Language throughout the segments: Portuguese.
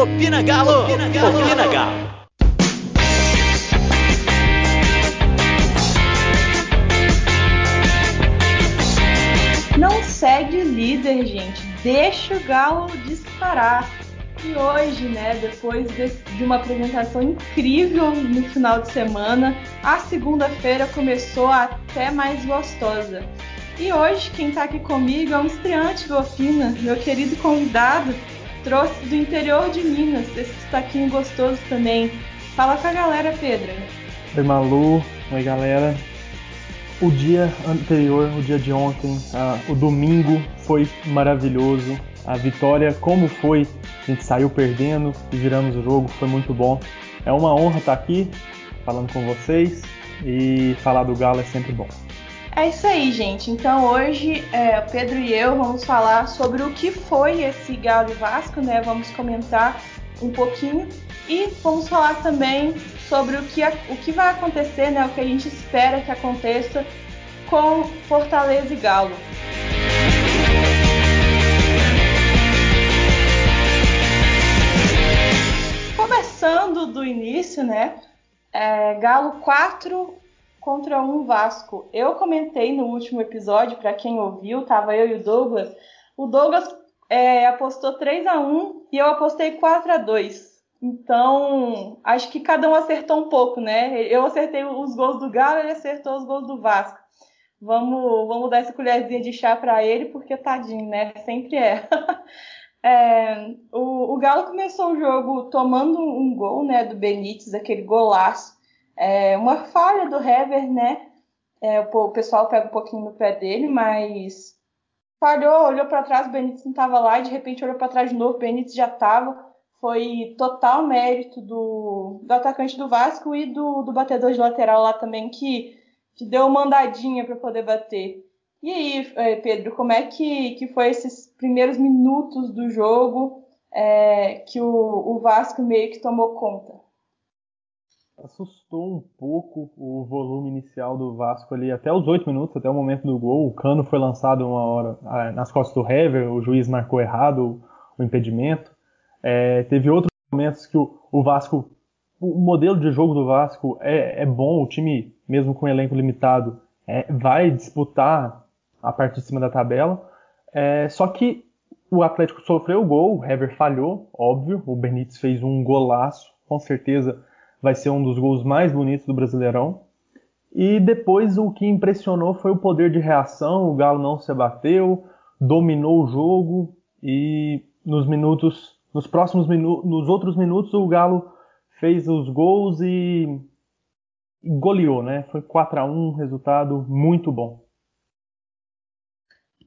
Opina Galo! Opina Galo! Opina Galo! Não segue o líder, gente. Deixa o Galo disparar. E hoje, né, depois de uma apresentação incrível no final de semana, a segunda-feira começou até mais gostosa. E hoje quem está aqui comigo é um estreante do Ofina, meu querido convidado, trouxe do interior de Minas, esse destaquinho gostoso também. Fala com a galera, Pedro. Oi, Malu. Oi, galera. O dia anterior, o dia de ontem, o domingo foi maravilhoso. A vitória, como foi a gente saiu perdendo e viramos o jogo, foi muito bom. É uma honra estar aqui falando com vocês e falar do Galo é sempre bom. É isso aí, gente. Então hoje é, Pedro e eu vamos falar sobre o que foi esse Galo e Vasco, né? Vamos comentar um pouquinho e vamos falar também sobre o que, o que vai acontecer, né? O que a gente espera que aconteça com Fortaleza e Galo. começando do início, né? É, Galo 4 contra 1 Vasco. Eu comentei no último episódio, para quem ouviu, tava eu e o Douglas. O Douglas é, apostou 3 a 1 e eu apostei 4 a 2 Então, acho que cada um acertou um pouco, né? Eu acertei os gols do Galo, ele acertou os gols do Vasco. Vamos, vamos dar essa colherzinha de chá para ele, porque tadinho, né? Sempre é. É, o, o, Galo começou o jogo tomando um gol né, do Benítez, aquele golaço. É, uma falha do Hever, né? É, o, pessoal pega um pouquinho no pé dele, mas falhou, olhou para trás, o Benítez não estava lá, e de repente olhou para trás de novo, o Benítez já estava. Foi total mérito do, do atacante do Vasco e do, do batedor de lateral lá também, que, que deu uma andadinha para poder bater. E aí, é, Pedro, como é que, que foi esses primeiros minutos do jogo é, que o, o Vasco meio que tomou conta? Assustou um pouco o volume inicial do Vasco ali, até os oito minutos, até o momento do gol. O cano foi lançado uma hora ah, nas costas do Hever, o juiz marcou errado o, impedimento. É, teve outros momentos que o, o, Vasco, o modelo de jogo do Vasco é, é bom, o time, mesmo com elenco limitado, é, vai disputar a parte de cima da tabela. É, só que o Atlético sofreu o gol, o Hever falhou, óbvio. O Benítez fez um golaço, com certeza vai ser um dos gols mais bonitos do Brasileirão. E depois o que impressionou foi o poder de reação. O Galo não se abateu, dominou o jogo e nos minutos, nos próximos minutos, nos outros minutos o Galo fez os gols e goleou, né? Foi 4 a 1, resultado muito bom.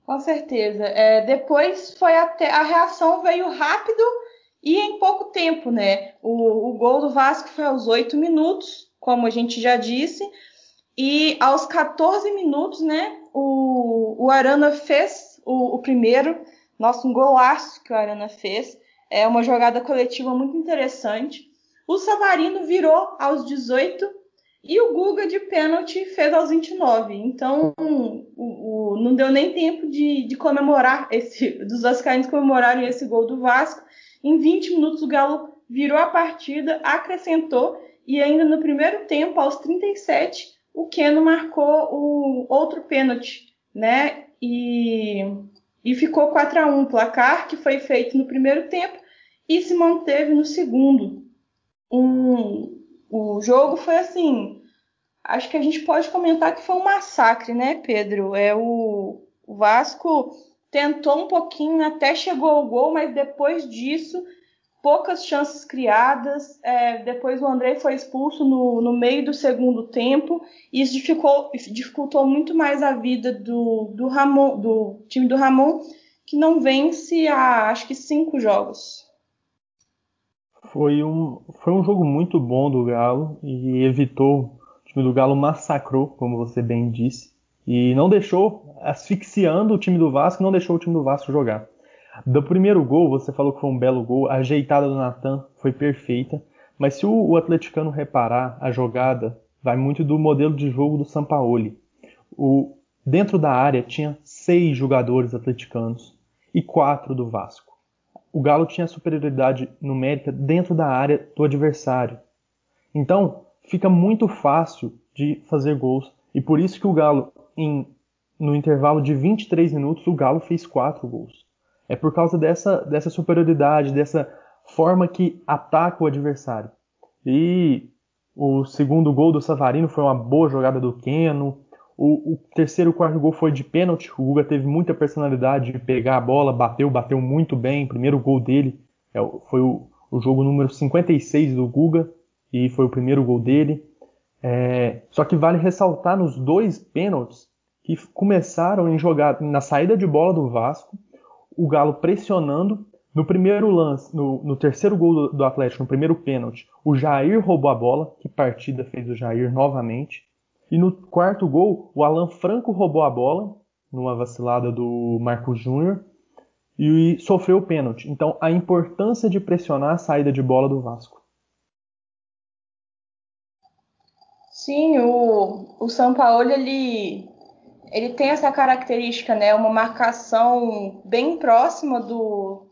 Com certeza. É, depois foi até a reação veio rápido e em pouco tempo, né? O, o gol do Vasco foi aos 8 minutos, como a gente já disse, e aos 14 minutos, né? O, o Arana fez o, o primeiro, nosso um golaço que o Arana fez. É uma jogada coletiva muito interessante. O Savarino virou aos 18 e o Guga de pênalti fez aos 29. Então, o, o, não deu nem tempo de, de comemorar esse. Dos Vascaínos comemorarem esse gol do Vasco. Em 20 minutos, o Galo virou a partida, acrescentou. E ainda no primeiro tempo, aos 37, o Keno marcou o outro pênalti, né? E, e ficou 4 a 1 placar que foi feito no primeiro tempo e se manteve no segundo. Um, o jogo foi assim. Acho que a gente pode comentar que foi um massacre, né, Pedro? É o, o Vasco tentou um pouquinho, até chegou ao gol, mas depois disso, poucas chances criadas. É, depois o André foi expulso no, no meio do segundo tempo, e isso dificultou, dificultou muito mais a vida do, do, Ramon, do time do Ramon, que não vence há acho que cinco jogos. Foi um, foi um jogo muito bom do Galo e evitou. O time do Galo massacrou, como você bem disse, e não deixou, asfixiando o time do Vasco, não deixou o time do Vasco jogar. Do primeiro gol, você falou que foi um belo gol, a ajeitada do Natan foi perfeita, mas se o, o atleticano reparar, a jogada vai muito do modelo de jogo do Sampaoli. O, dentro da área tinha seis jogadores atleticanos e quatro do Vasco o Galo tinha superioridade numérica dentro da área do adversário. Então, fica muito fácil de fazer gols. E por isso que o Galo, em, no intervalo de 23 minutos, o Galo fez quatro gols. É por causa dessa, dessa superioridade, dessa forma que ataca o adversário. E o segundo gol do Savarino foi uma boa jogada do Keno. O, o terceiro e quarto gol foi de pênalti. O Guga teve muita personalidade de pegar a bola, bateu, bateu muito bem. Primeiro gol dele é, foi o, o jogo número 56 do Guga e foi o primeiro gol dele. É, só que vale ressaltar nos dois pênaltis que começaram em jogar na saída de bola do Vasco, o Galo pressionando. No primeiro lance, no, no terceiro gol do, do, Atlético, no primeiro pênalti, o Jair roubou a bola. Que partida fez o Jair novamente. E no quarto gol, o Alan Franco roubou a bola, numa vacilada do Marco Júnior, e sofreu o pênalti. Então, a importância de pressionar a saída de bola do Vasco. Sim, o, o Paulo ele, ele tem essa característica, né? Uma marcação bem próxima do,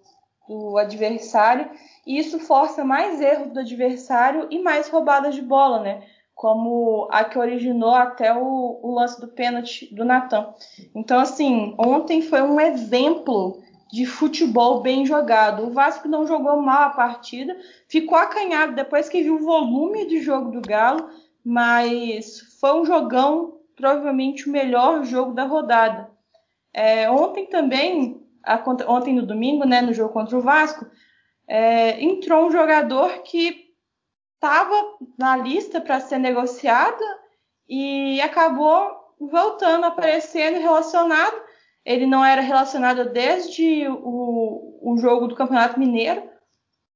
do adversário, e isso força mais erros do adversário e mais roubadas de bola, né? Como a que originou até o, o lance do pênalti do Natan. Então, assim, ontem foi um exemplo de futebol bem jogado. O Vasco não jogou mal a partida, ficou acanhado depois que viu o volume de jogo do Galo, mas foi um jogão, provavelmente o melhor jogo da rodada. É, ontem também, a, ontem no domingo, né, no jogo contra o Vasco, é, entrou um jogador que estava na lista para ser negociada e acabou voltando, aparecendo relacionado. Ele não era relacionado desde o, o jogo do Campeonato Mineiro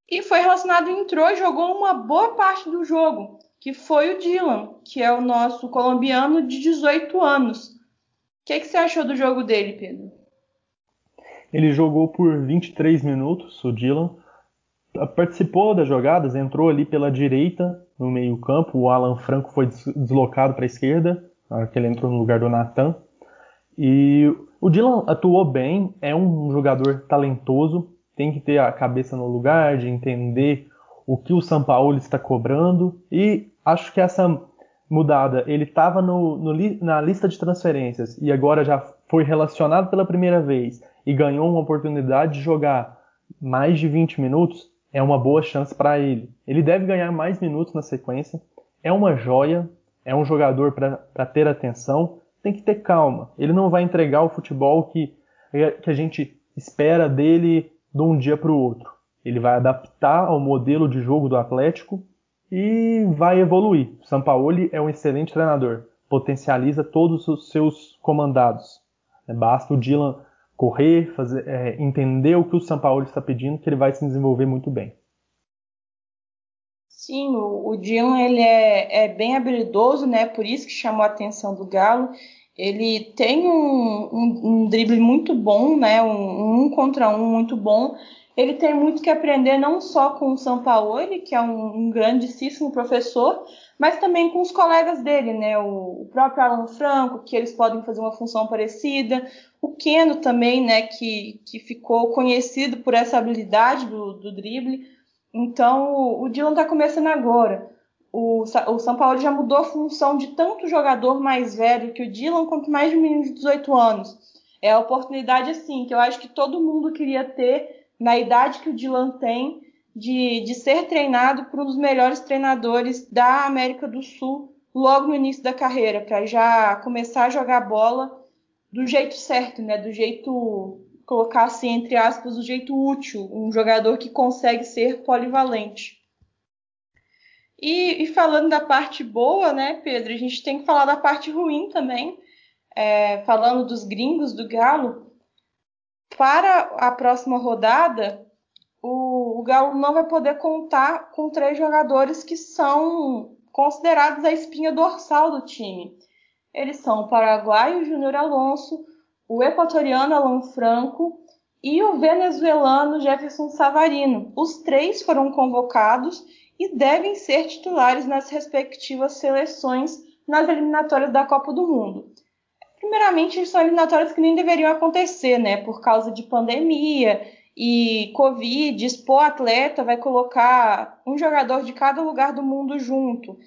e foi relacionado, entrou e jogou uma boa parte do jogo que foi o Dylan, que é o nosso colombiano de 18 anos. O que, que você achou do jogo dele, Pedro? Ele jogou por 23 minutos, o Dylan. Participou das jogadas, entrou ali pela direita no meio-campo. O Alan Franco foi deslocado para a esquerda, que ele entrou no lugar do Natan. E o Dylan atuou bem, é um jogador talentoso, tem que ter a cabeça no lugar, de entender o que o São Paulo está cobrando e acho que essa mudada, ele estava na lista de transferências e agora já foi relacionado pela primeira vez e ganhou uma oportunidade de jogar mais de 20 minutos, é uma boa chance para ele. Ele deve ganhar mais minutos na sequência, é uma joia, é um jogador para ter atenção, tem que ter calma. Ele não vai entregar o futebol que, que a gente espera dele de um dia para o outro. Ele vai adaptar ao modelo de jogo do Atlético e vai evoluir. O Sampaoli é um excelente treinador, potencializa todos os seus comandados. É, basta o Dylan correr, fazer, é, entender o que o Sampaoli está pedindo, que ele vai se desenvolver muito bem. Sim, o, o Dylan ele é, é, bem habilidoso, né? Por isso que chamou a atenção do Galo. Ele tem um, um, um drible muito bom, né? Um, um contra um muito bom ele tem muito que aprender não só com o Sampaoli, que é um, um grandíssimo professor, mas também com os colegas dele, né? O, o, próprio Alan Franco, que eles podem fazer uma função parecida, o Keno também, né? Que, que ficou conhecido por essa habilidade do, do drible. Então, o, o Dylan está começando agora. O, o São Paulo já mudou a função de tanto jogador mais velho que o Dylan, quanto mais de um menino de 18 anos. É a oportunidade, assim, que eu acho que todo mundo queria ter na idade que o Dylan tem, de, de ser treinado por um dos melhores treinadores da América do Sul logo no início da carreira, para já começar a jogar bola do jeito certo, né? Do jeito, colocar assim, entre aspas, do jeito útil, um jogador que consegue ser polivalente. E, e falando da parte boa, né, Pedro, a gente tem que falar da parte ruim também. É, falando dos gringos do Galo, para a próxima rodada, o, o Galo não vai poder contar com três jogadores que são considerados a espinha dorsal do time. Eles são o paraguaio Júnior Alonso, o equatoriano Alan Franco e o venezuelano Jefferson Savarino. Os três foram convocados e devem ser titulares nas respectivas seleções nas eliminatórias da Copa do Mundo. Primeiramente, são eliminatórias que nem deveriam acontecer, né? Por causa de pandemia e Covid, expor atleta, vai colocar um jogador de cada lugar do mundo junto,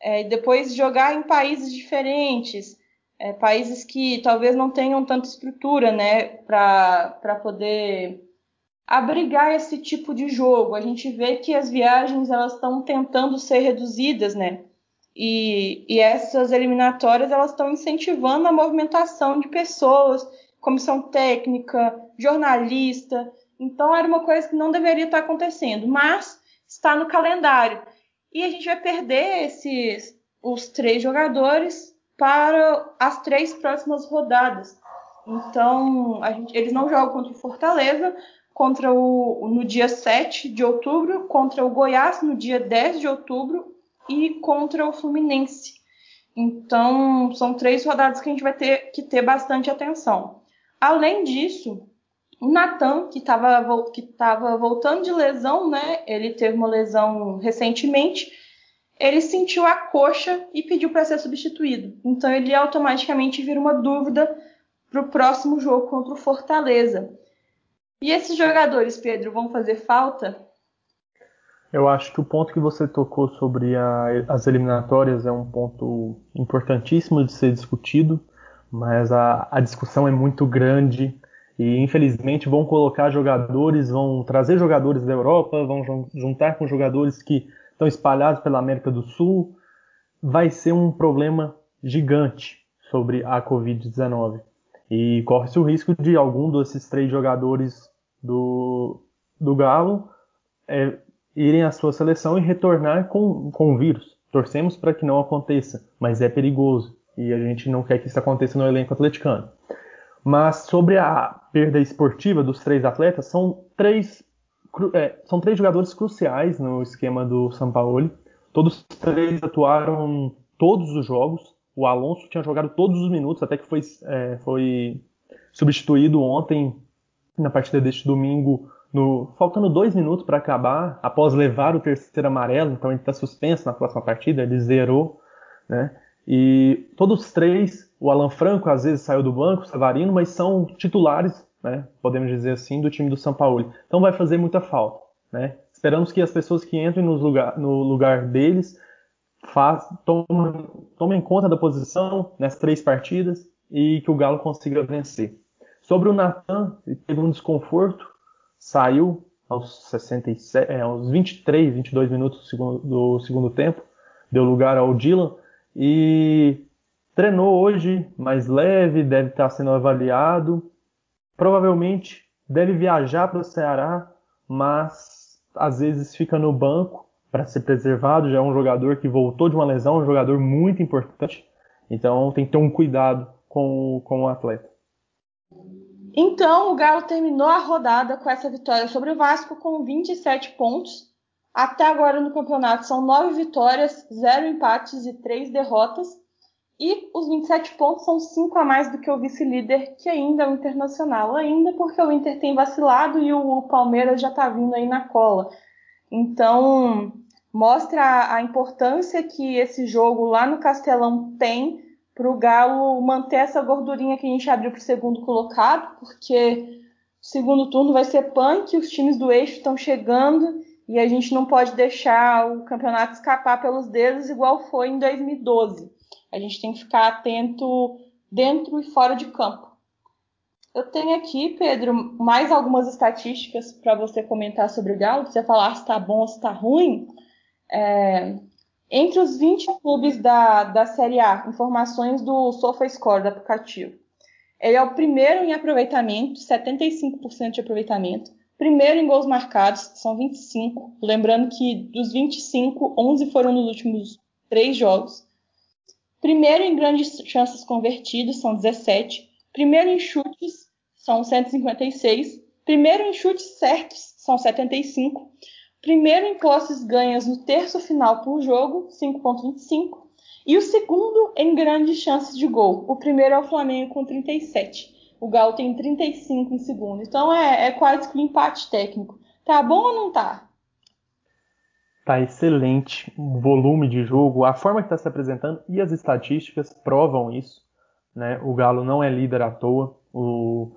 é, depois jogar em países diferentes, é, países que talvez não tenham tanta estrutura, né, para poder abrigar esse tipo de jogo. A gente vê que as viagens elas estão tentando ser reduzidas, né? E, e essas eliminatórias elas estão incentivando a movimentação de pessoas, comissão técnica, jornalista. Então era uma coisa que não deveria estar acontecendo, mas está no calendário. E a gente vai perder esses os três jogadores para as três próximas rodadas. Então, gente, eles não jogam contra o Fortaleza, contra o no dia 7 de outubro, contra o Goiás no dia 10 de outubro e contra o Fluminense. Então, são três rodadas que a gente vai ter que ter bastante atenção. Além disso, o Natan, que estava que tava voltando de lesão, né? Ele teve uma lesão recentemente. Ele sentiu a coxa e pediu para ser substituído. Então, ele automaticamente vira uma dúvida para o próximo jogo contra o Fortaleza. E esses jogadores, Pedro, vão fazer falta? Eu acho que o ponto que você tocou sobre a, as eliminatórias é um ponto importantíssimo de ser discutido, mas a, a discussão é muito grande e infelizmente vão colocar jogadores, vão trazer jogadores da Europa, vão juntar com jogadores que estão espalhados pela América do Sul. Vai ser um problema gigante sobre a Covid-19. E corre-se o risco de algum desses três jogadores do, do Galo é, irem à sua seleção e retornar com, com o vírus. Torcemos para que não aconteça, mas é perigoso e a gente não quer que isso aconteça no elenco atleticano. Mas sobre a perda esportiva dos três atletas, são três, é, são três jogadores cruciais no esquema do Sampaoli. Todos três atuaram todos os jogos. O Alonso tinha jogado todos os minutos, até que foi, é, foi substituído ontem na partida deste domingo, no, faltando dois minutos para acabar, após levar o terceiro amarelo, então ele está suspenso na próxima partida, ele zerou, né? E todos os três, o Alan Franco às vezes saiu do banco, o Savarino, mas são titulares, né? Podemos dizer assim, do time do São Paulo. Então vai fazer muita falta, né? Esperamos que as pessoas que entrem no lugar, no lugar deles faz, tomem, tomem conta da posição nessas três partidas e que o Galo consiga vencer. Sobre o Natan, teve um desconforto, saiu aos, 67, é, aos 23, 22 minutos do segundo, do segundo tempo, deu lugar ao Dylan e treinou hoje mais leve, deve estar sendo avaliado. Provavelmente deve viajar para o Ceará, mas às vezes fica no banco para ser preservado. Já é um jogador que voltou de uma lesão, um jogador muito importante. Então tem que ter um cuidado com, com o atleta. Então, o Galo terminou a rodada com essa vitória sobre o Vasco com 27 pontos. Até agora no campeonato são 9 vitórias, 0 empates e 3 derrotas. E os 27 pontos são 5 a mais do que o vice-líder, que ainda é o Internacional. Ainda porque o Inter tem vacilado e o Palmeiras já está vindo aí na cola. Então, mostra a importância que esse jogo lá no Castelão tem para o Galo manter essa gordurinha que a gente abriu para o segundo colocado, porque o segundo turno vai ser punk, os times do eixo estão chegando e a gente não pode deixar o campeonato escapar pelos dedos igual foi em 2012. A gente tem que ficar atento dentro e fora de campo. Eu tenho aqui, Pedro, mais algumas estatísticas para você comentar sobre o Galo, para você falar se está bom ou se está ruim. É, entre os 20 clubes da, da Série A, informações do SofaScore, do aplicativo. Ele é o primeiro em aproveitamento, 75% de aproveitamento. Primeiro em gols marcados, são 25. Lembrando que dos 25, 11 foram nos últimos três jogos. Primeiro em grandes chances convertidas, são 17. Primeiro em chutes, são 156. Primeiro em chutes certos, são 75. Primeiro em posses ganhas no terço final por jogo, 5.25. E o segundo em grandes chances de gol. O primeiro é o Flamengo com 37. O Galo tem 35 em segundo. Então é, é quase que um empate técnico. Tá bom ou não tá? Tá excelente. O volume de jogo, a forma que está se apresentando e as estatísticas provam isso. Né? O Galo não é líder à toa. O...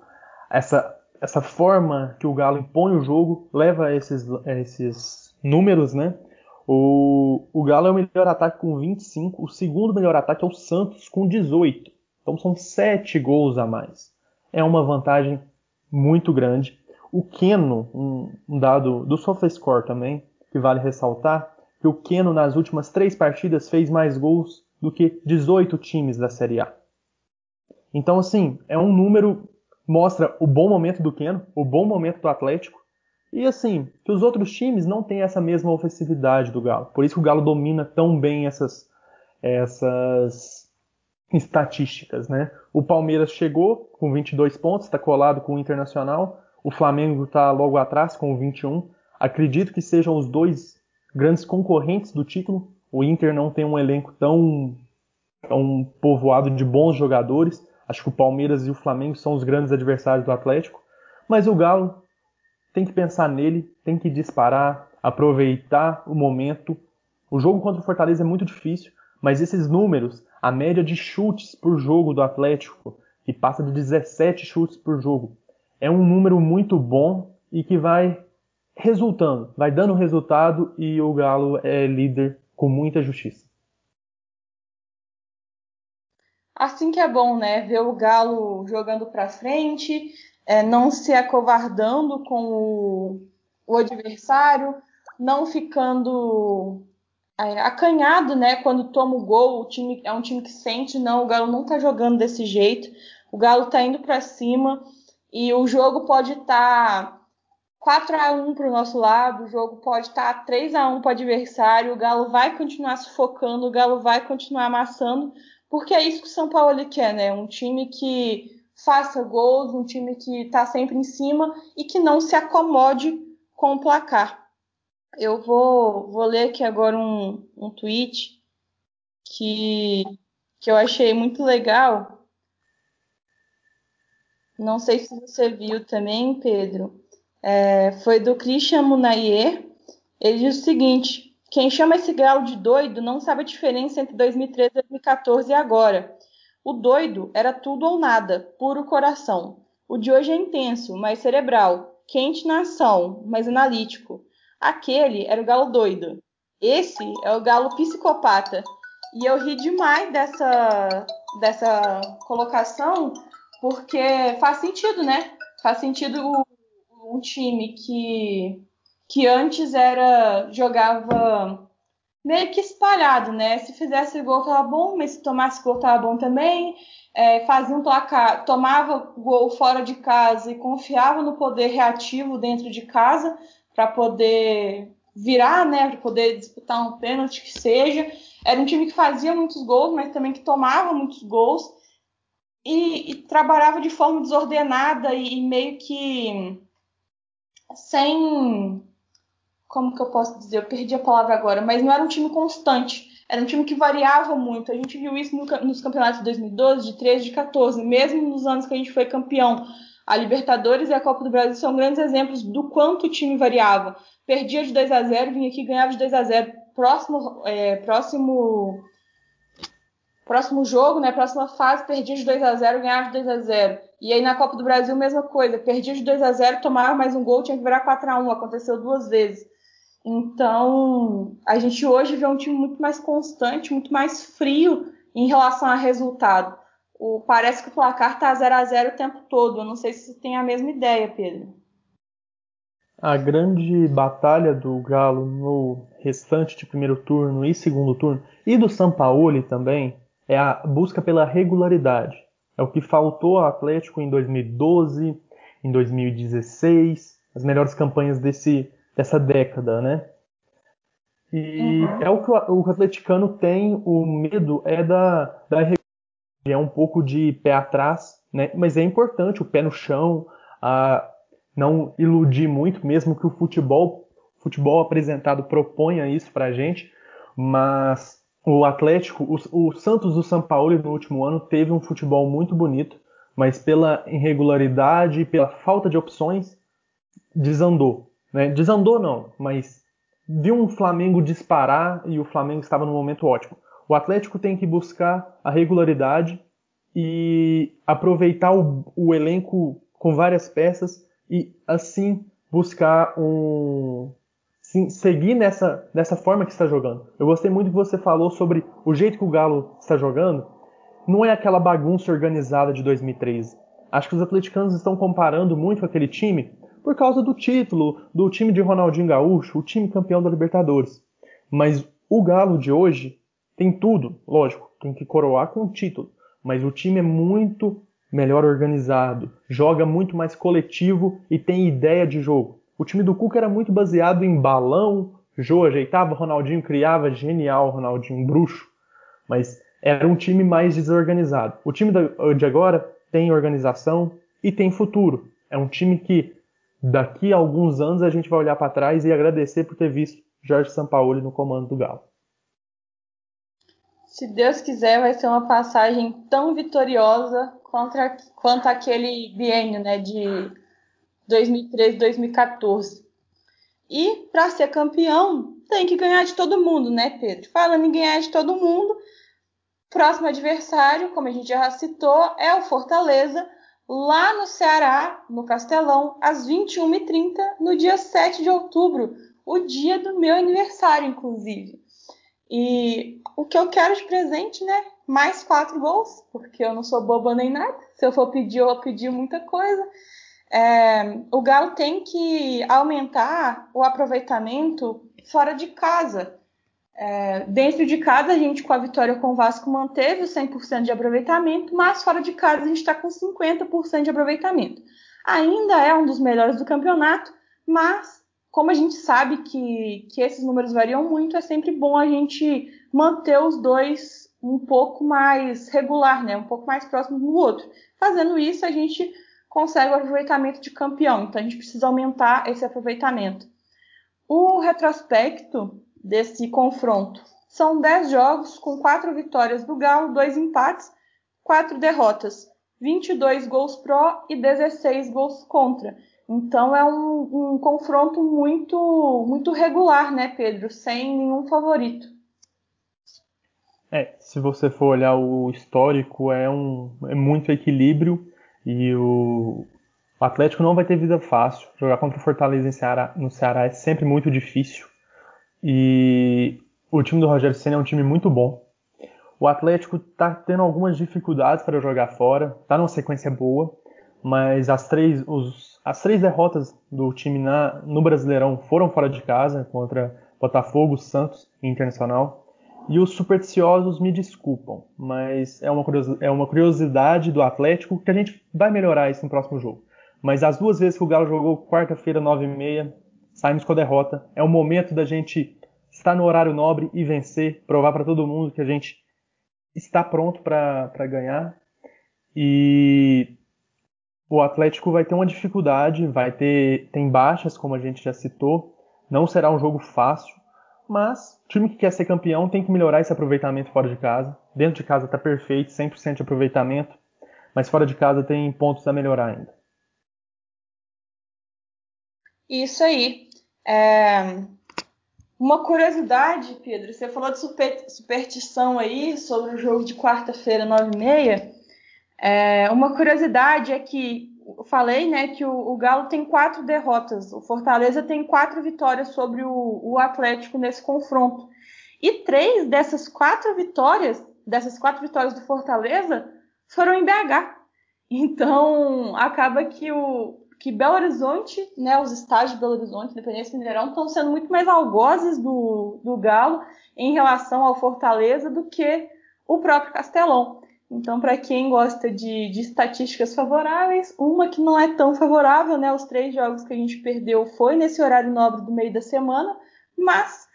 Essa essa forma que o Galo impõe o jogo leva a esses, a esses números, né? O, o Galo é o melhor ataque com 25, o segundo melhor ataque é o Santos com 18. Então são 7 gols a mais. É uma vantagem muito grande. O Keno, um, um dado do SofaScore também, que vale ressaltar, que o Keno nas últimas três partidas fez mais gols do que 18 times da Série A. Então, assim, é um número mostra o bom momento do Keno, o bom momento do Atlético, e assim, que os outros times não têm essa mesma ofensividade do Galo. Por isso que o Galo domina tão bem essas, essas estatísticas, né? O Palmeiras chegou com 22 pontos, está colado com o Internacional. O Flamengo está logo atrás com 21. Acredito que sejam os dois grandes concorrentes do título. O Inter não tem um elenco tão, tão povoado de bons jogadores. Acho que o Palmeiras e o Flamengo são os grandes adversários do Atlético. Mas o Galo tem que pensar nele, tem que disparar, aproveitar o momento. O jogo contra o Fortaleza é muito difícil, mas esses números, a média de chutes por jogo do Atlético, que passa de 17 chutes por jogo, é um número muito bom e que vai resultando, vai dando resultado e o Galo é líder com muita justiça. Assim que é bom, né? Ver o Galo jogando para frente, é, não se acovardando com o, o adversário, não ficando é, acanhado, né? Quando toma o gol, o time é um time que sente, não, o Galo não tá jogando desse jeito. O Galo tá indo para cima e o jogo pode estar tá 4 a 1 para o nosso lado, o jogo pode estar tá 3 a 1 para o adversário, o Galo vai continuar sufocando, o Galo vai continuar amassando, porque é isso que o São Paulo quer, né? Um time que faça gols, um time que está sempre em cima e que não se acomode com o placar. Eu vou, vou ler aqui agora um, um tweet que, que eu achei muito legal. Não sei se você viu também, Pedro. É, foi do Christian Munayer. Ele diz o seguinte: quem chama esse galo de doido não sabe a diferença entre 2013, 2014 e agora. O doido era tudo ou nada, puro coração. O de hoje é intenso, mais cerebral, quente na ação, mais analítico. Aquele era o galo doido. Esse é o galo psicopata. E eu ri demais dessa, dessa colocação, porque faz sentido, né? Faz sentido um time que, que antes era jogava meio que espalhado, né? Se fizesse gol tava bom, mas se tomasse gol tava bom também. É, fazia um placar, tomava gol fora de casa e confiava no poder reativo dentro de casa para poder virar, né? Para poder disputar um pênalti que seja. Era um time que fazia muitos gols, mas também que tomava muitos gols e, e trabalhava de forma desordenada e, e meio que sem como que eu posso dizer? Eu perdi a palavra agora, mas não era um time constante. Era um time que variava muito. A gente viu isso no, nos campeonatos de 2012, de 13, de 14, mesmo nos anos que a gente foi campeão. A Libertadores e a Copa do Brasil são grandes exemplos do quanto o time variava. Perdia de 2 a 0, vinha aqui e ganhava de 2 a 0. Próximo, é, próximo, próximo jogo, né, próxima fase, perdia de 2 a 0, ganhava de 2 a 0. E aí na Copa do Brasil, mesma coisa. Perdia de 2 a 0, tomava mais um gol, tinha que virar 4 a 1. Aconteceu duas vezes. Então, a gente hoje vê um time muito mais constante, muito mais frio em relação a resultado. O, parece que o placar está 0 a 0 o tempo todo. Eu não sei se você tem a mesma ideia, Pedro. A grande batalha do Galo no restante de primeiro turno e segundo turno, e do Sampaoli também, é a busca pela regularidade. É o que faltou ao Atlético em 2012, em 2016, as melhores campanhas desse dessa década, né? E uhum. é o que o atleticano tem, o medo é da, da é um pouco de pé atrás, né? Mas é importante o pé no chão, a não iludir muito, mesmo que o futebol, futebol apresentado proponha isso pra gente, mas o Atlético, o, o Santos do São Paulo no último ano teve um futebol muito bonito, mas pela irregularidade, pela falta de opções, desandou. Né? Desandou não, mas viu um Flamengo disparar e o Flamengo estava no momento ótimo. O Atlético tem que buscar a regularidade e aproveitar o, o elenco com várias peças e assim buscar um sim, seguir nessa, nessa forma que está jogando. Eu gostei muito que você falou sobre o jeito que o Galo está jogando. Não é aquela bagunça organizada de 2013. Acho que os atleticanos estão comparando muito aquele time por causa do título, do time de Ronaldinho Gaúcho, o time campeão da Libertadores. Mas o Galo de hoje tem tudo, lógico, tem que coroar com o título. Mas o time é muito melhor organizado, joga muito mais coletivo e tem ideia de jogo. O time do Cuca era muito baseado em balão, Jô ajeitava, Ronaldinho criava, genial, Ronaldinho, bruxo. Mas era um time mais desorganizado. O time de agora tem organização e tem futuro. É um time que daqui a alguns anos a gente vai olhar para trás e agradecer por ter visto Jorge Sampaoli no comando do Galo. Se Deus quiser, vai ser uma passagem tão vitoriosa contra, quanto aquele biênio né, de 2013, 2014. E para ser campeão, tem que ganhar de todo mundo, né, Pedro? Falando em ganhar de todo mundo, próximo adversário, como a gente já citou, é o Fortaleza, lá no Ceará, no Castelão, às 21h30, no dia 7 de outubro, o dia do meu aniversário, inclusive. E o que eu quero de presente, né? Mais quatro gols, porque eu não sou boba nem nada. Se eu for pedir, eu vou pedir muita coisa é, o Galo tem que aumentar o aproveitamento fora de casa. É, dentro de casa, a gente, com a vitória com o Vasco, manteve o 100% de aproveitamento, mas fora de casa, a gente está com 50% de aproveitamento. Ainda é um dos melhores do campeonato, mas como a gente sabe que, que esses números variam muito, é sempre bom a gente manter os dois um pouco mais regular, né? um pouco mais próximos do outro. Fazendo isso, a gente consegue o aproveitamento de campeão. Então a gente precisa aumentar esse aproveitamento. O retrospecto desse confronto são 10 jogos com 4 vitórias do Galo, 2 empates, 4 derrotas, 22 gols pró e 16 gols contra. Então é um, um confronto muito muito regular, né, Pedro? Sem nenhum favorito. É, se você for olhar o histórico, é, um, é muito equilíbrio e o, o Atlético não vai ter vida fácil. Jogar contra o Fortaleza Ceará, no Ceará é sempre muito difícil. E o time do Rogério Senna é um time muito bom. O Atlético está tendo algumas dificuldades para jogar fora, está numa sequência boa, mas as três, os, as três derrotas do time na, no Brasileirão foram fora de casa contra Botafogo, Santos e Internacional. E os supersticiosos me desculpam, mas é uma, é uma curiosidade do Atlético que a gente vai melhorar isso no próximo jogo. Mas as duas vezes que o Galo jogou quarta-feira, 9h30, saímos com a derrota. É o momento da gente estar no horário nobre e vencer, provar para todo mundo que a gente está pronto para ganhar. E o Atlético vai ter uma dificuldade, vai ter tem baixas, como a gente já citou. Não será um jogo fácil, mas time que quer ser campeão tem que melhorar esse aproveitamento fora de casa. Dentro de casa está perfeito, 100% de aproveitamento, mas fora de casa tem pontos a melhorar ainda. Isso aí. É... Uma curiosidade, Pedro, você falou de super... superstição aí sobre o jogo de quarta-feira, 9h30. É... Uma curiosidade é que eu falei, né, que o, o, Galo tem quatro derrotas, o Fortaleza tem quatro vitórias sobre o, o, Atlético nesse confronto. E três dessas quatro vitórias, dessas quatro vitórias do Fortaleza, foram em BH. Então, acaba que o que Belo Horizonte, né, os estádios de Belo Horizonte, Independência Mineirão, estão sendo muito mais algozes do, do Galo em relação ao Fortaleza do que o próprio Castelão. Então, para quem gosta de, de, estatísticas favoráveis, uma que não é tão favorável, né? Os três jogos que a gente perdeu foi nesse horário nobre do meio da semana, mas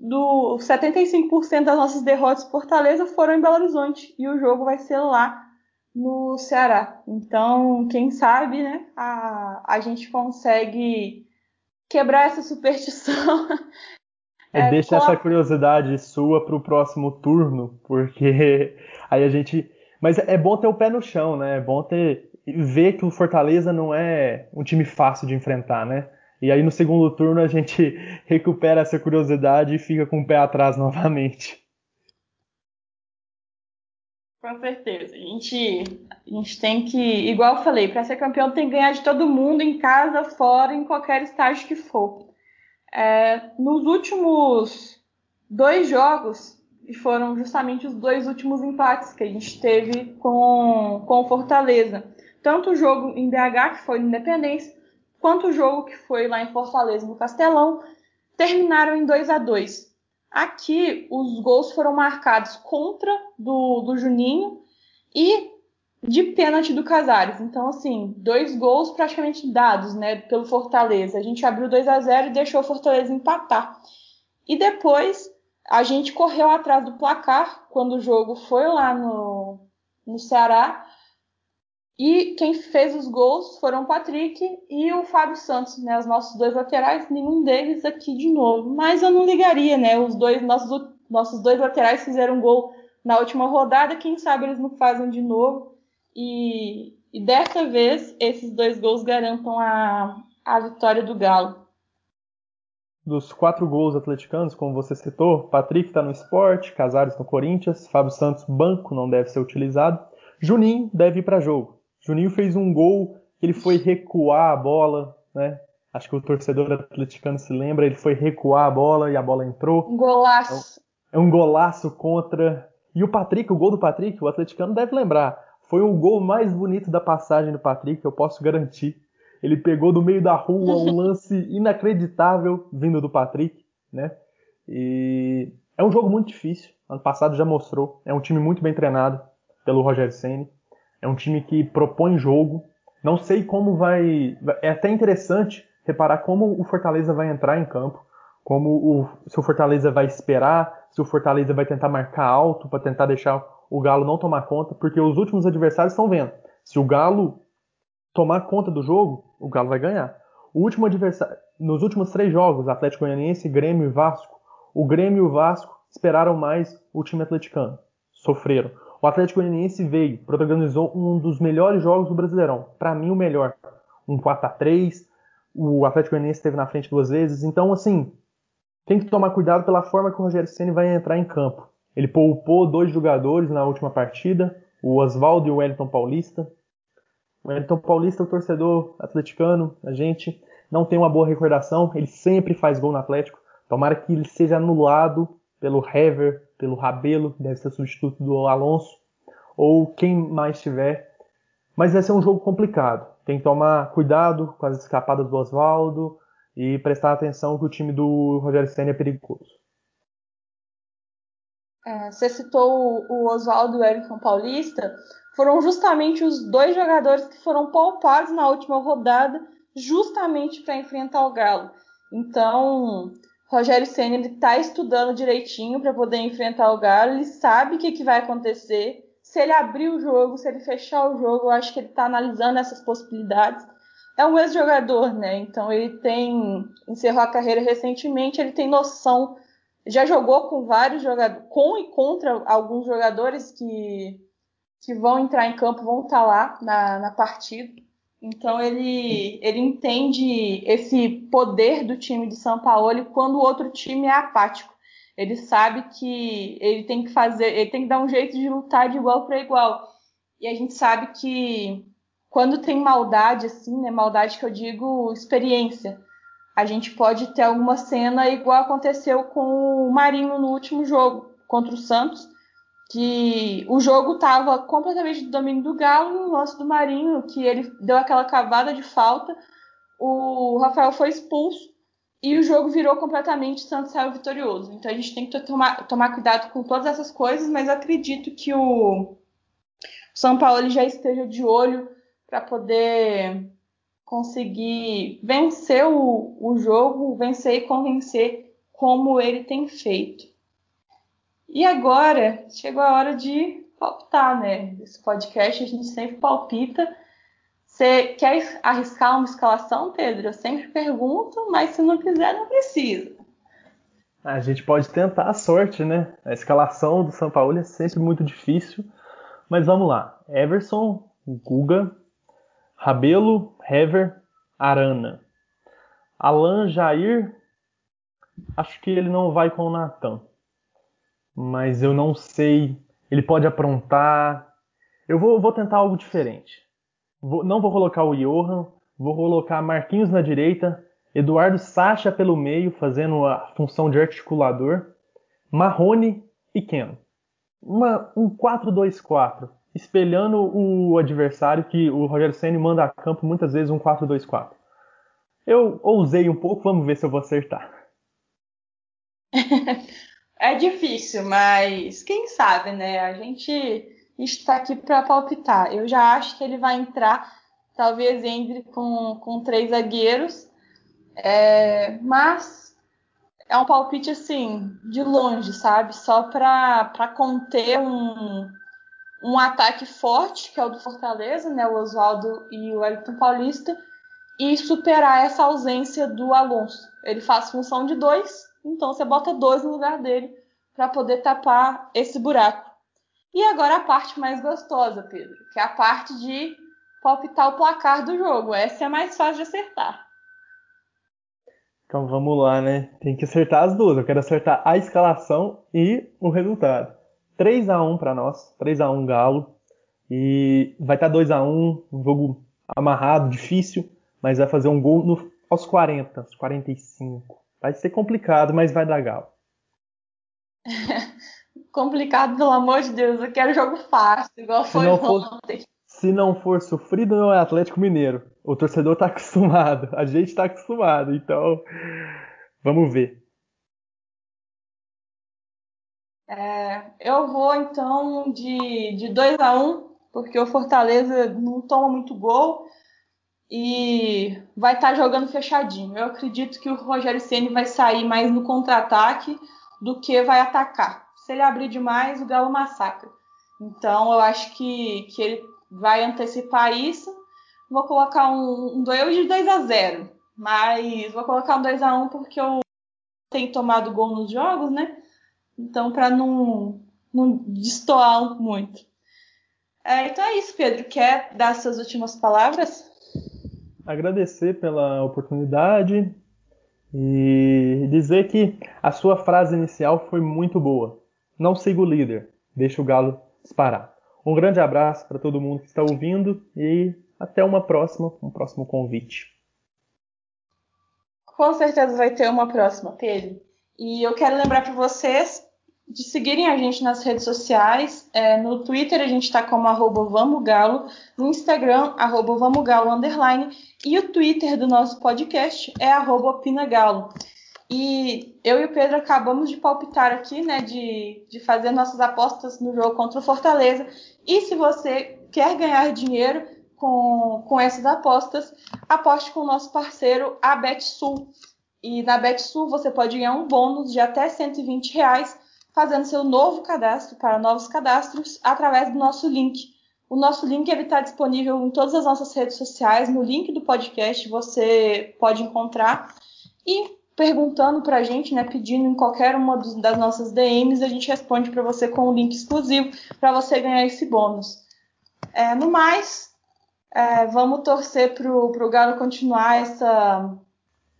do 75% das nossas derrotas Fortaleza foram em Belo Horizonte e o jogo vai ser lá no Ceará. Então, quem sabe, né? A, a gente consegue quebrar essa superstição É, deixa essa curiosidade sua para o próximo turno, porque aí a gente. Mas é bom ter o pé no chão, né? É bom ter ver que o Fortaleza não é um time fácil de enfrentar, né? E aí no segundo turno a gente recupera essa curiosidade e fica com o pé atrás novamente. Com certeza. A gente, a gente tem que, igual eu falei, para ser campeão tem que ganhar de todo mundo, em casa, fora, em qualquer estágio que for. É, nos últimos dois jogos, e foram justamente os dois últimos empates que a gente teve com, com Fortaleza. Tanto o jogo em BH, que foi no Independência, quanto o jogo que foi lá em Fortaleza, no Castelão, terminaram em 2 a 2 Aqui, os gols foram marcados contra do, do Juninho e de pênalti do Casares. Então, assim, dois gols praticamente dados, né, pelo Fortaleza. A gente abriu 2 a 0 e deixou o Fortaleza empatar. E depois a gente correu atrás do placar quando o jogo foi lá no, no Ceará. E quem fez os gols foram o Patrick e o Fábio Santos, né? Os nossos dois laterais, nenhum deles aqui de novo. Mas eu não ligaria, né? Os dois, nossos, nossos dois laterais fizeram gol na última rodada, quem sabe eles não fazem de novo. E, e dessa vez, esses dois gols garantam a, a vitória do Galo dos quatro gols atleticanos, como você citou, Patrick está no esporte, Casares no Corinthians, Fábio Santos, banco, não deve ser utilizado. Juninho deve ir para jogo. Juninho fez um gol, ele foi recuar a bola, né? Acho que o torcedor atleticano se lembra, ele foi recuar a bola e a bola entrou. Um golaço. É um golaço contra. E o Patrick, o gol do Patrick, o atleticano deve lembrar. Foi o gol mais bonito da passagem do Patrick, eu posso garantir. Ele pegou do meio da rua um lance inacreditável vindo do Patrick, né? E é um jogo muito difícil. Ano passado já mostrou. É um time muito bem treinado pelo Roger Ceni. É um time que propõe jogo. Não sei como vai. É até interessante reparar como o Fortaleza vai entrar em campo, como o se o Fortaleza vai esperar, se o Fortaleza vai tentar marcar alto para tentar deixar o Galo não tomar conta, porque os últimos adversários estão vendo. Se o Galo tomar conta do jogo, o Galo vai ganhar. O último adversário, nos últimos três jogos, Atlético Goianiense, Grêmio e Vasco, o Grêmio e o Vasco esperaram mais o time atleticano. Sofreram. O Atlético Goianiense veio, protagonizou um dos melhores jogos do Brasileirão. Para mim, o melhor. Um 4 a 3 O Atlético Goianiense esteve na frente duas vezes. Então, assim, tem que tomar cuidado pela forma que o Rogério Ceni vai entrar em campo. Ele poupou dois jogadores na última partida, o Oswaldo e o Wellington Paulista. O Wellington Paulista, o torcedor atleticano, a gente não tem uma boa recordação. Ele sempre faz gol no Atlético. Tomara que ele seja anulado pelo Hever, pelo Rabelo, que deve ser substituto do Alonso, ou quem mais tiver. Mas vai ser um jogo complicado. Tem que tomar cuidado com as escapadas do Oswaldo e prestar atenção que o time do Rogério Senna é perigoso. É, você citou o Oswaldo e o Wellington Paulista foram justamente os dois jogadores que foram poupados na última rodada, justamente para enfrentar o Galo. Então, Rogério Senna ele está estudando direitinho para poder enfrentar o Galo. Ele sabe o que, que vai acontecer. Se ele abrir o jogo, se ele fechar o jogo, eu acho que ele está analisando essas possibilidades. É um ex-jogador, né? Então ele tem encerrou a carreira recentemente. Ele tem noção. Já jogou com vários jogadores, com e contra alguns jogadores que que vão entrar em campo vão estar tá lá na, na partida. Então ele, ele entende esse poder do time de São Paulo quando o outro time é apático. Ele sabe que ele tem que fazer, ele tem que dar um jeito de lutar de igual para igual. E a gente sabe que quando tem maldade assim, né, maldade que eu digo experiência, a gente pode ter alguma cena igual aconteceu com o Marinho no último jogo contra o Santos, que o jogo estava completamente do domínio do Galo no lance do Marinho, que ele deu aquela cavada de falta, o Rafael foi expulso e o jogo virou completamente Santos saiu vitorioso. Então a gente tem que tomar, tomar cuidado com todas essas coisas, mas acredito que o São Paulo já esteja de olho para poder conseguir vencer o, o jogo, vencer e convencer como ele tem feito. E agora chegou a hora de palpitar, né? Esse podcast a gente sempre palpita. Você quer arriscar uma escalação, Pedro? Eu sempre pergunto, mas se não quiser, não precisa. A gente pode tentar a sorte, né? A escalação do São Paulo é sempre muito difícil. Mas vamos lá. Everson, Guga, Rabelo, Hever, Arana. Alan Jair, acho que ele não vai com o Natan mas eu não sei. ele pode aprontar. Eu vou, vou tentar algo diferente. Vou, não vou colocar o Johan, vou colocar Marquinhos na direita, Eduardo Sacha pelo meio, fazendo a função de articulador, Marrone e Keno. Uma, um 4-2-4, espelhando o adversário que o Rogério Senna manda a campo muitas vezes um 4-2-4. Eu ousei um pouco, vamos ver se eu vou acertar. é difícil, mas quem sabe, né? A gente está aqui para palpitar. Eu já acho que ele vai entrar, talvez entre com, com três zagueiros, é, mas é um palpite assim, de longe, sabe? Só para conter um, um ataque forte, que é o do Fortaleza, né? O Oswaldo e o Wellington Paulista, e superar essa ausência do Alonso. Ele faz função de dois, então você bota dois no lugar dele para poder tapar esse buraco. E agora a parte mais gostosa, Pedro, que é a parte de palpitar o placar do jogo. Essa é mais fácil de acertar. Então vamos lá, né? Tem que acertar as duas. Eu quero acertar a escalação e o resultado. 3 a 1 para nós, 3 a 1 Galo. E vai estar tá 2 a 1, um jogo amarrado, difícil, mas vai fazer um gol no, aos 40, aos 45. Vai ser complicado, mas vai dar Galo. complicado, pelo amor de Deus. Eu quero jogo fácil, igual se foi ontem. For, se não for sofrido, não é Atlético Mineiro. O torcedor está acostumado. A gente está acostumado. Então, vamos ver. É, eu vou então de, de 2 a 1 um, porque o Fortaleza não toma muito gol e vai estar tá jogando fechadinho. Eu acredito que o Rogério Ceni vai sair mais no contra-ataque do que vai atacar. Se ele abrir demais, o Galo massacra. Então eu acho que, que ele vai antecipar isso. Vou colocar um, um duelo de 2 a 0 mas vou colocar um 2 a 1 porque eu tenho tomado gol nos jogos, né? Então, para não, não destoar muito. É, então é isso, Pedro. Quer dar suas últimas palavras? Agradecer pela oportunidade e dizer que a sua frase inicial foi muito boa. Não siga o líder, deixa o galo disparar. Um grande abraço para todo mundo que está ouvindo e até uma próxima, um próximo convite. Com certeza vai ter uma próxima, Pedro. E eu quero lembrar para vocês de seguirem a gente nas redes sociais. É, no Twitter a gente está como arroba Vamogalo, no Instagram, arroba Vamogalo underline, e o Twitter do nosso podcast é arroba. E eu e o Pedro acabamos de palpitar aqui, né, de, de fazer nossas apostas no jogo contra o Fortaleza. E se você quer ganhar dinheiro com, com essas apostas, aposte com o nosso parceiro, a BetSul. E na BetSul você pode ganhar um bônus de até 120 reais fazendo seu novo cadastro para novos cadastros através do nosso link. O nosso link está disponível em todas as nossas redes sociais. No link do podcast você pode encontrar. E perguntando para a gente, né, pedindo em qualquer uma das nossas DMs, a gente responde para você com um link exclusivo para você ganhar esse bônus. É, no mais, é, vamos torcer para o Galo continuar essa,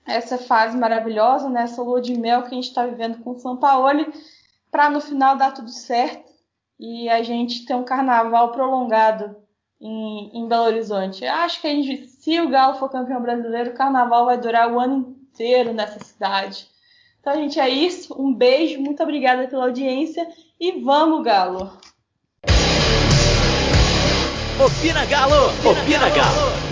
essa fase maravilhosa, né, essa lua de mel que a gente está vivendo com o São Paulo, para no final dar tudo certo e a gente ter um carnaval prolongado em, em Belo Horizonte. Eu acho que a gente, se o Galo for campeão brasileiro, o carnaval vai durar o ano inteiro nessa cidade. Então, gente, é isso. Um beijo, muito obrigada pela audiência e vamos, Galo! Opina Galo! Opina, Opina Galo. Galo.